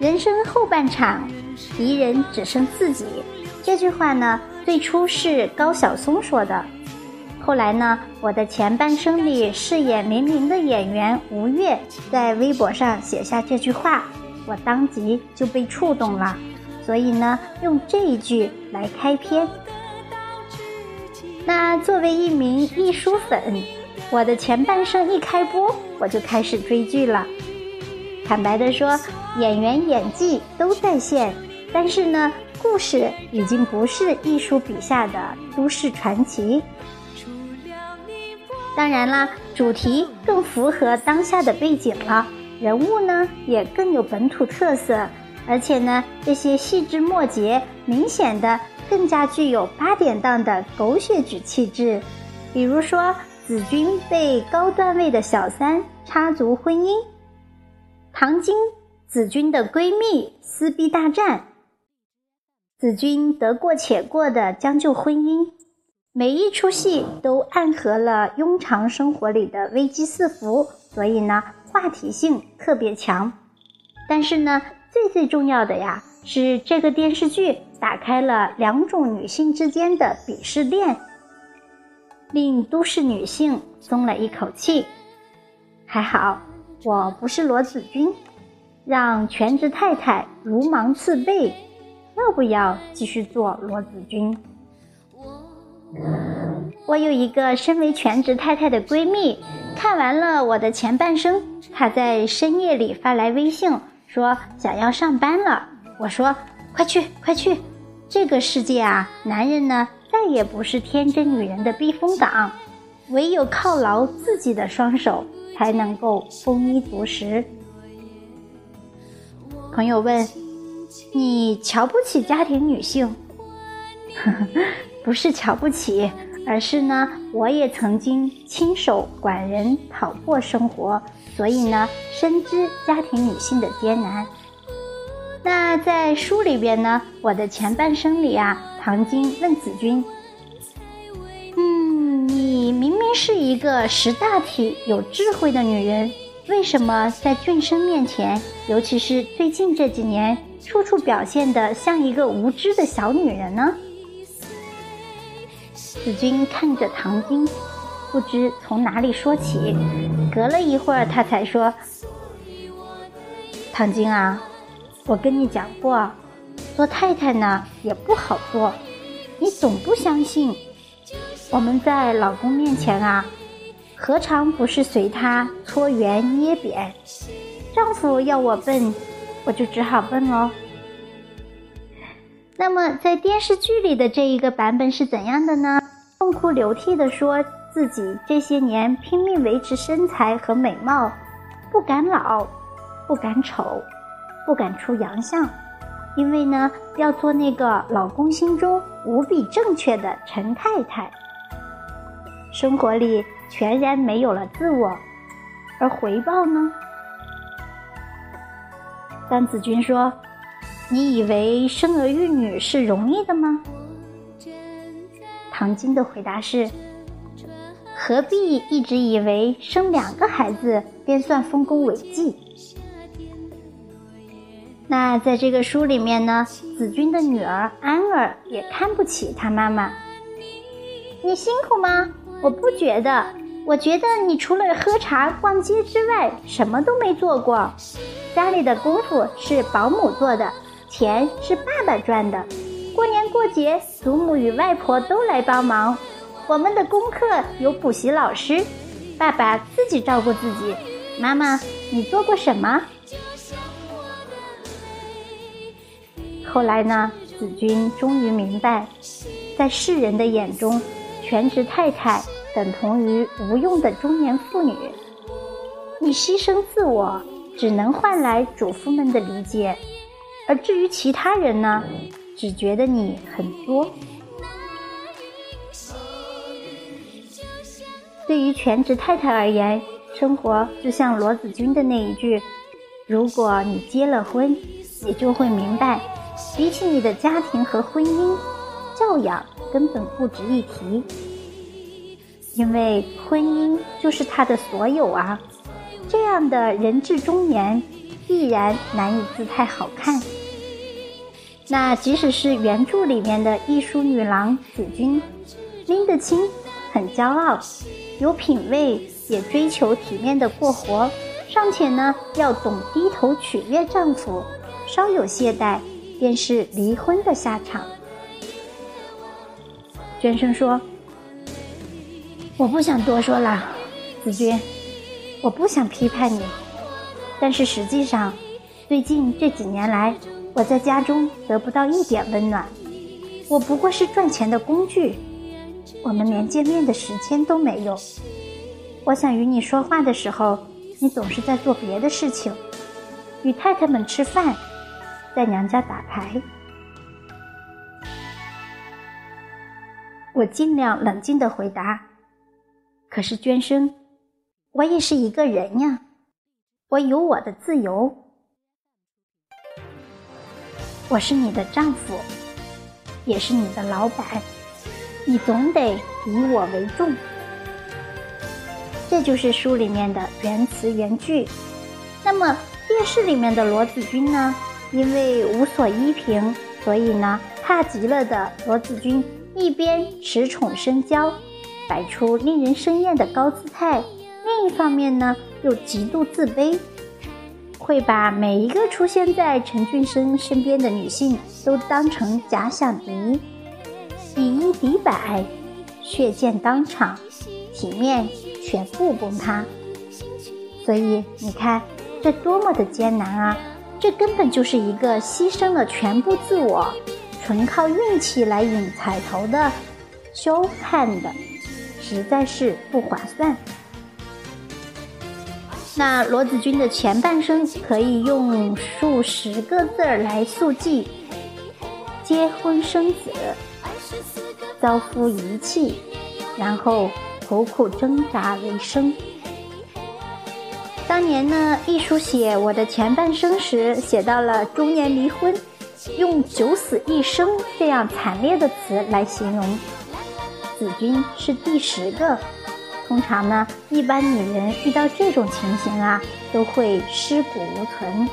人生后半场，敌人只剩自己。这句话呢，最初是高晓松说的。后来呢，我的前半生里饰演明明的演员吴越在微博上写下这句话，我当即就被触动了。所以呢，用这一句来开篇。那作为一名艺书粉，我的前半生一开播，我就开始追剧了。坦白的说，演员演技都在线，但是呢，故事已经不是艺术笔下的都市传奇。当然啦，主题更符合当下的背景了，人物呢也更有本土特色，而且呢，这些细枝末节明显的更加具有八点档的狗血剧气质。比如说，子君被高段位的小三插足婚姻，唐晶子君的闺蜜撕逼大战，子君得过且过的将就婚姻。每一出戏都暗合了庸常生活里的危机四伏，所以呢，话题性特别强。但是呢，最最重要的呀，是这个电视剧打开了两种女性之间的鄙视链，令都市女性松了一口气。还好，我不是罗子君，让全职太太如芒刺背，要不要继续做罗子君？我有一个身为全职太太的闺蜜，看完了我的前半生，她在深夜里发来微信说想要上班了。我说快去快去，这个世界啊，男人呢再也不是天真女人的避风港，唯有犒劳自己的双手，才能够丰衣足食。朋友问，你瞧不起家庭女性？呵呵。不是瞧不起，而是呢，我也曾经亲手管人讨过生活，所以呢，深知家庭女性的艰难。那在书里边呢，我的前半生里啊，唐晶问子君：“，是一个识大体、有智慧的女人，为什么在俊生面前，尤其是最近这几年，处处表现得像一个无知的小女人呢？”子君看着唐晶，不知从哪里说起。隔了一会儿，他才说：“唐晶啊，我跟你讲过，做太太呢也不好做。你总不相信，我们在老公面前啊，何尝不是随他搓圆捏扁？丈夫要我笨，我就只好笨喽。那么，在电视剧里的这一个版本是怎样的呢？”痛哭流涕地说自己这些年拼命维持身材和美貌，不敢老，不敢丑，不敢出洋相，因为呢要做那个老公心中无比正确的陈太太。生活里全然没有了自我，而回报呢？但子君说：“你以为生儿育女是容易的吗？”唐晶的回答是：“何必一直以为生两个孩子便算丰功伟绩？”那在这个书里面呢，子君的女儿安儿也看不起她妈妈。你辛苦吗？我不觉得，我觉得你除了喝茶、逛街之外，什么都没做过。家里的功夫是保姆做的，钱是爸爸赚的。过年过节，祖母与外婆都来帮忙。我们的功课有补习老师，爸爸自己照顾自己。妈妈，你做过什么？后来呢？子君终于明白，在世人的眼中，全职太太等同于无用的中年妇女。你牺牲自我，只能换来主妇们的理解。而至于其他人呢？只觉得你很作。对于全职太太而言，生活就像罗子君的那一句：“如果你结了婚，你就会明白，比起你的家庭和婚姻，教养根本不值一提，因为婚姻就是他的所有啊。”这样的人至中年，必然难以姿态好看。那即使是原著里面的艺术女郎子君，拎得清，很骄傲，有品味，也追求体面的过活，尚且呢要懂低头取悦丈夫，稍有懈怠，便是离婚的下场。娟生说：“我不想多说了，子君，我不想批判你，但是实际上，最近这几年来。”我在家中得不到一点温暖，我不过是赚钱的工具，我们连见面的时间都没有。我想与你说话的时候，你总是在做别的事情，与太太们吃饭，在娘家打牌。我尽量冷静的回答，可是娟生，我也是一个人呀，我有我的自由。我是你的丈夫，也是你的老板，你总得以我为重。这就是书里面的原词原句。那么电视里面的罗子君呢？因为无所依凭，所以呢，怕极了的罗子君一边恃宠生骄，摆出令人生厌的高姿态，另一方面呢，又极度自卑。会把每一个出现在陈俊生身边的女性都当成假想敌，以一敌百，血溅当场，体面全部崩塌。所以你看，这多么的艰难啊！这根本就是一个牺牲了全部自我，纯靠运气来引彩头的，羞看的，实在是不划算。那罗子君的前半生可以用数十个字来速记：结婚生子，遭夫遗弃，然后苦苦挣扎为生。当年呢，一书写我的前半生时，写到了中年离婚，用“九死一生”这样惨烈的词来形容。子君是第十个。通常呢，一般女人遇到这种情形啊，都会尸骨无存。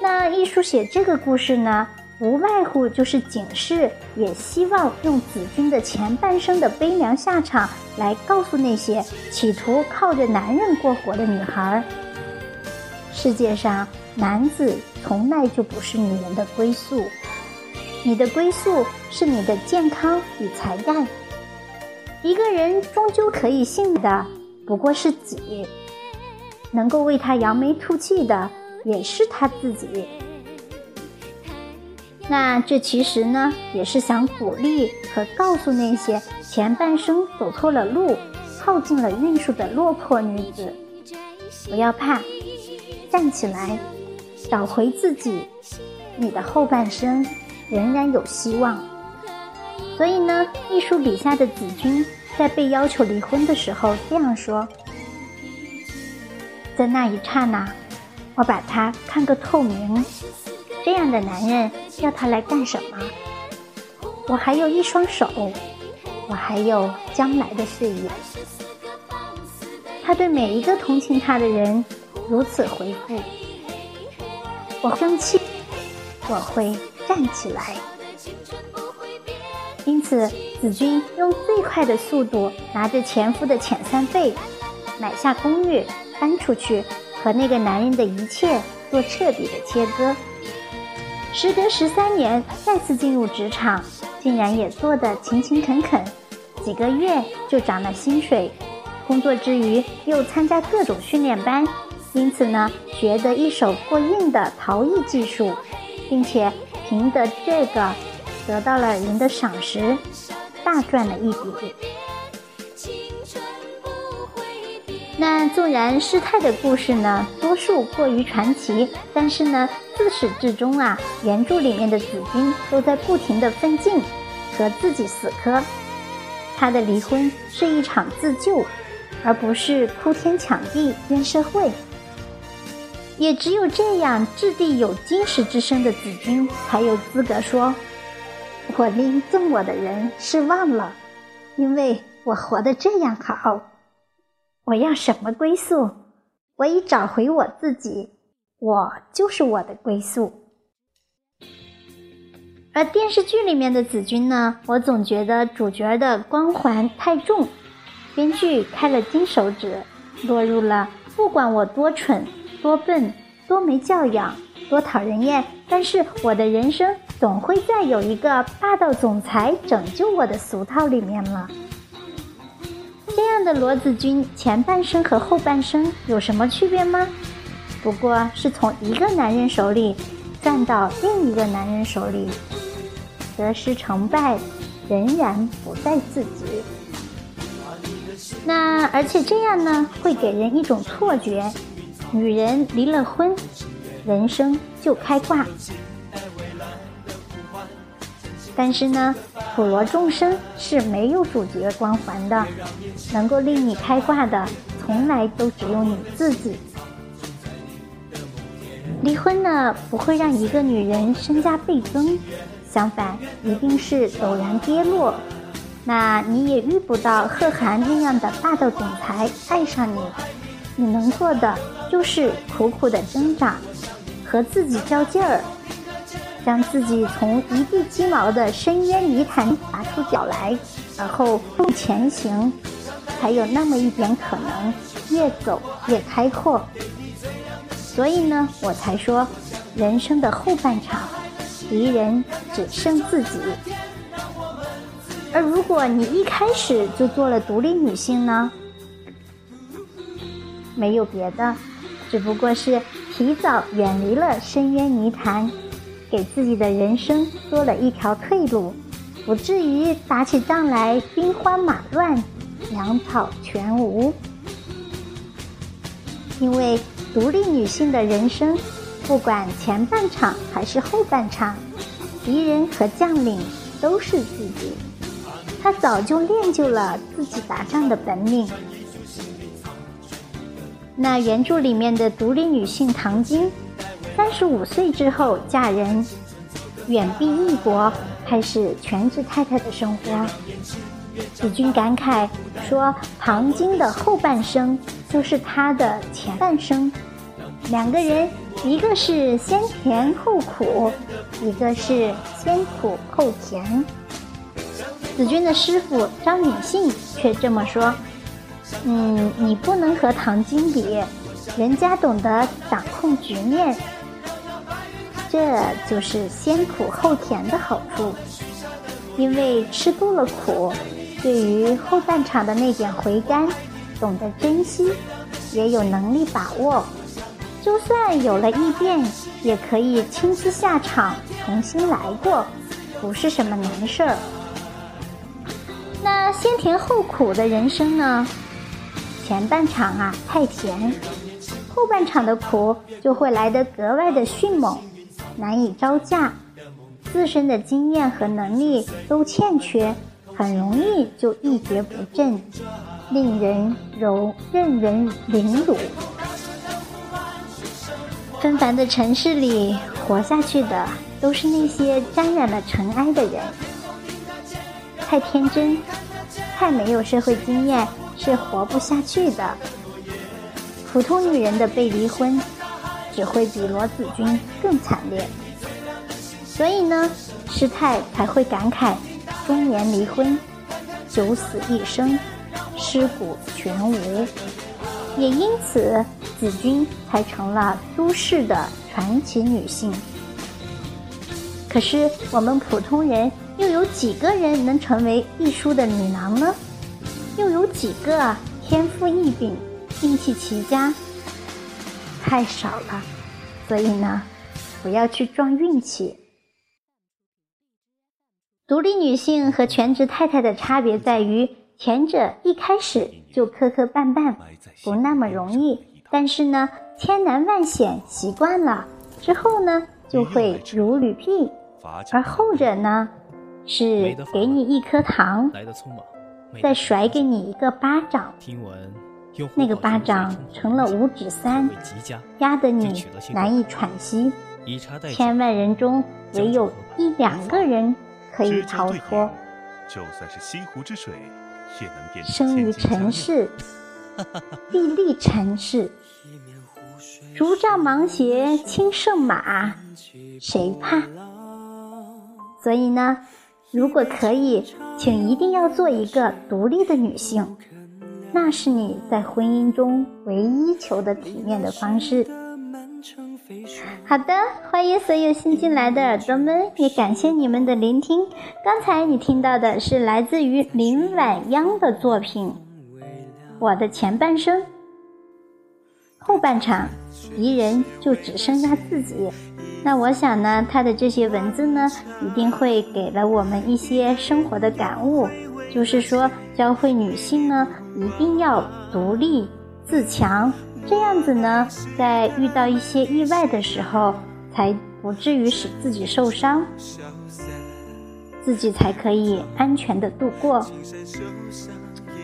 那艺术写这个故事呢，无外乎就是警示，也希望用子君的前半生的悲凉下场，来告诉那些企图靠着男人过活的女孩儿：世界上男子从来就不是女人的归宿，你的归宿是你的健康与才干。一个人终究可以信的不过是己，能够为他扬眉吐气的也是他自己。那这其实呢，也是想鼓励和告诉那些前半生走错了路、耗尽了运数的落魄女子：不要怕，站起来，找回自己，你的后半生仍然有希望。所以呢，艺术笔下的子君在被要求离婚的时候这样说：“在那一刹那，我把他看个透明。这样的男人要他来干什么？我还有一双手，我还有将来的事业。”他对每一个同情他的人如此回复：“我生气，我会站起来。”因此，子君用最快的速度拿着前夫的遣散费，买下公寓，搬出去，和那个男人的一切做彻底的切割。时隔十三年，再次进入职场，竟然也做得勤勤恳恳，几个月就涨了薪水。工作之余又参加各种训练班，因此呢，学得一手过硬的陶艺技术，并且凭着这个。得到了人的赏识，大赚了一笔。那纵然师太的故事呢，多数过于传奇，但是呢，自始至终啊，原著里面的子君都在不停的奋进，和自己死磕。他的离婚是一场自救，而不是哭天抢地怨社会。也只有这样掷地有金石之身的子君，才有资格说。我令赠我的人失望了，因为我活得这样好。我要什么归宿？我已找回我自己，我就是我的归宿。而电视剧里面的子君呢，我总觉得主角的光环太重，编剧开了金手指，落入了不管我多蠢、多笨、多没教养、多讨人厌，但是我的人生总会再有一个霸道总裁拯救我的俗套里面了。这样的罗子君前半生和后半生有什么区别吗？不过是从一个男人手里赚到另一个男人手里。得失成败，仍然不在自己。那而且这样呢，会给人一种错觉：女人离了婚，人生就开挂。但是呢，普罗众生是没有主角光环的，能够令你开挂的，从来都只有你自己。离婚呢，不会让一个女人身价倍增。相反，一定是陡然跌落，那你也遇不到贺涵那样的霸道总裁爱上你。你能做的就是苦苦的挣扎，和自己较劲儿，让自己从一地鸡毛的深渊泥潭拔出脚来，而后步前行，才有那么一点可能越走越开阔。所以呢，我才说，人生的后半场。敌人只剩自己，而如果你一开始就做了独立女性呢？没有别的，只不过是提早远离了深渊泥潭，给自己的人生多了一条退路，不至于打起仗来兵荒马乱、粮草全无。因为独立女性的人生。不管前半场还是后半场，敌人和将领都是自己。她早就练就了自己打仗的本领。那原著里面的独立女性唐晶，三十五岁之后嫁人，远避异国，开始全职太太的生活。子君感慨说：“唐晶的后半生就是她的前半生，两个人。”一个是先甜后苦，一个是先苦后甜。子君的师傅张允信却这么说：“嗯，你不能和唐晶比，人家懂得掌控局面。这就是先苦后甜的好处，因为吃多了苦，对于后半场的那点回甘，懂得珍惜，也有能力把握。”就算有了异变，也可以亲自下场重新来过，不是什么难事儿。那先甜后苦的人生呢？前半场啊太甜，后半场的苦就会来得格外的迅猛，难以招架，自身的经验和能力都欠缺，很容易就一蹶不振，令人柔任人凌辱。纷繁的城市里，活下去的都是那些沾染了尘埃的人。太天真，太没有社会经验，是活不下去的。普通女人的被离婚，只会比罗子君更惨烈。所以呢，师太才会感慨：中年离婚，九死一生，尸骨全无。也因此。子君才成了都市的传奇女性。可是我们普通人又有几个人能成为一书的女郎呢？又有几个天赋异禀、运气奇佳？太少了。所以呢，不要去撞运气。独立女性和全职太太的差别在于，前者一开始就磕磕绊绊，不那么容易。但是呢，千难万险习惯了之后呢，就会如履平。而后者呢，是给你一颗糖，再甩给你一个巴掌，听闻那个巴掌成了五指山，压得你难以喘息。千万人中唯有一两个人可以逃脱。就算是西湖之水，也能变生于 尘世。地利尘世。竹杖芒鞋轻胜马，谁怕？所以呢，如果可以，请一定要做一个独立的女性，那是你在婚姻中唯一求得体面的方式。好的，欢迎所有新进来的耳朵们，也感谢你们的聆听。刚才你听到的是来自于林晚央的作品《我的前半生》，后半场敌人就只剩下自己。那我想呢，他的这些文字呢，一定会给了我们一些生活的感悟，就是说，教会女性呢，一定要独立自强。这样子呢，在遇到一些意外的时候，才不至于使自己受伤，自己才可以安全的度过。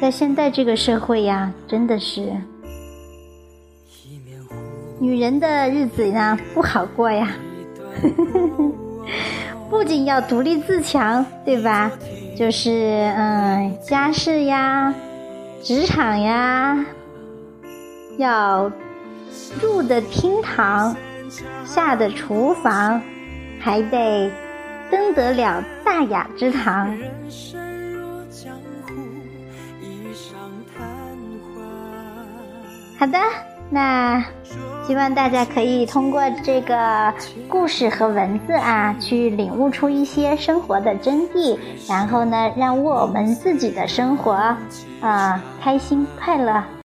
在现在这个社会呀，真的是女人的日子呢不好过呀，不仅要独立自强，对吧？就是嗯，家事呀，职场呀。要入的厅堂，下的厨房，还得登得了大雅之堂。好的，那希望大家可以通过这个故事和文字啊，去领悟出一些生活的真谛，然后呢，让我们自己的生活啊开心快乐。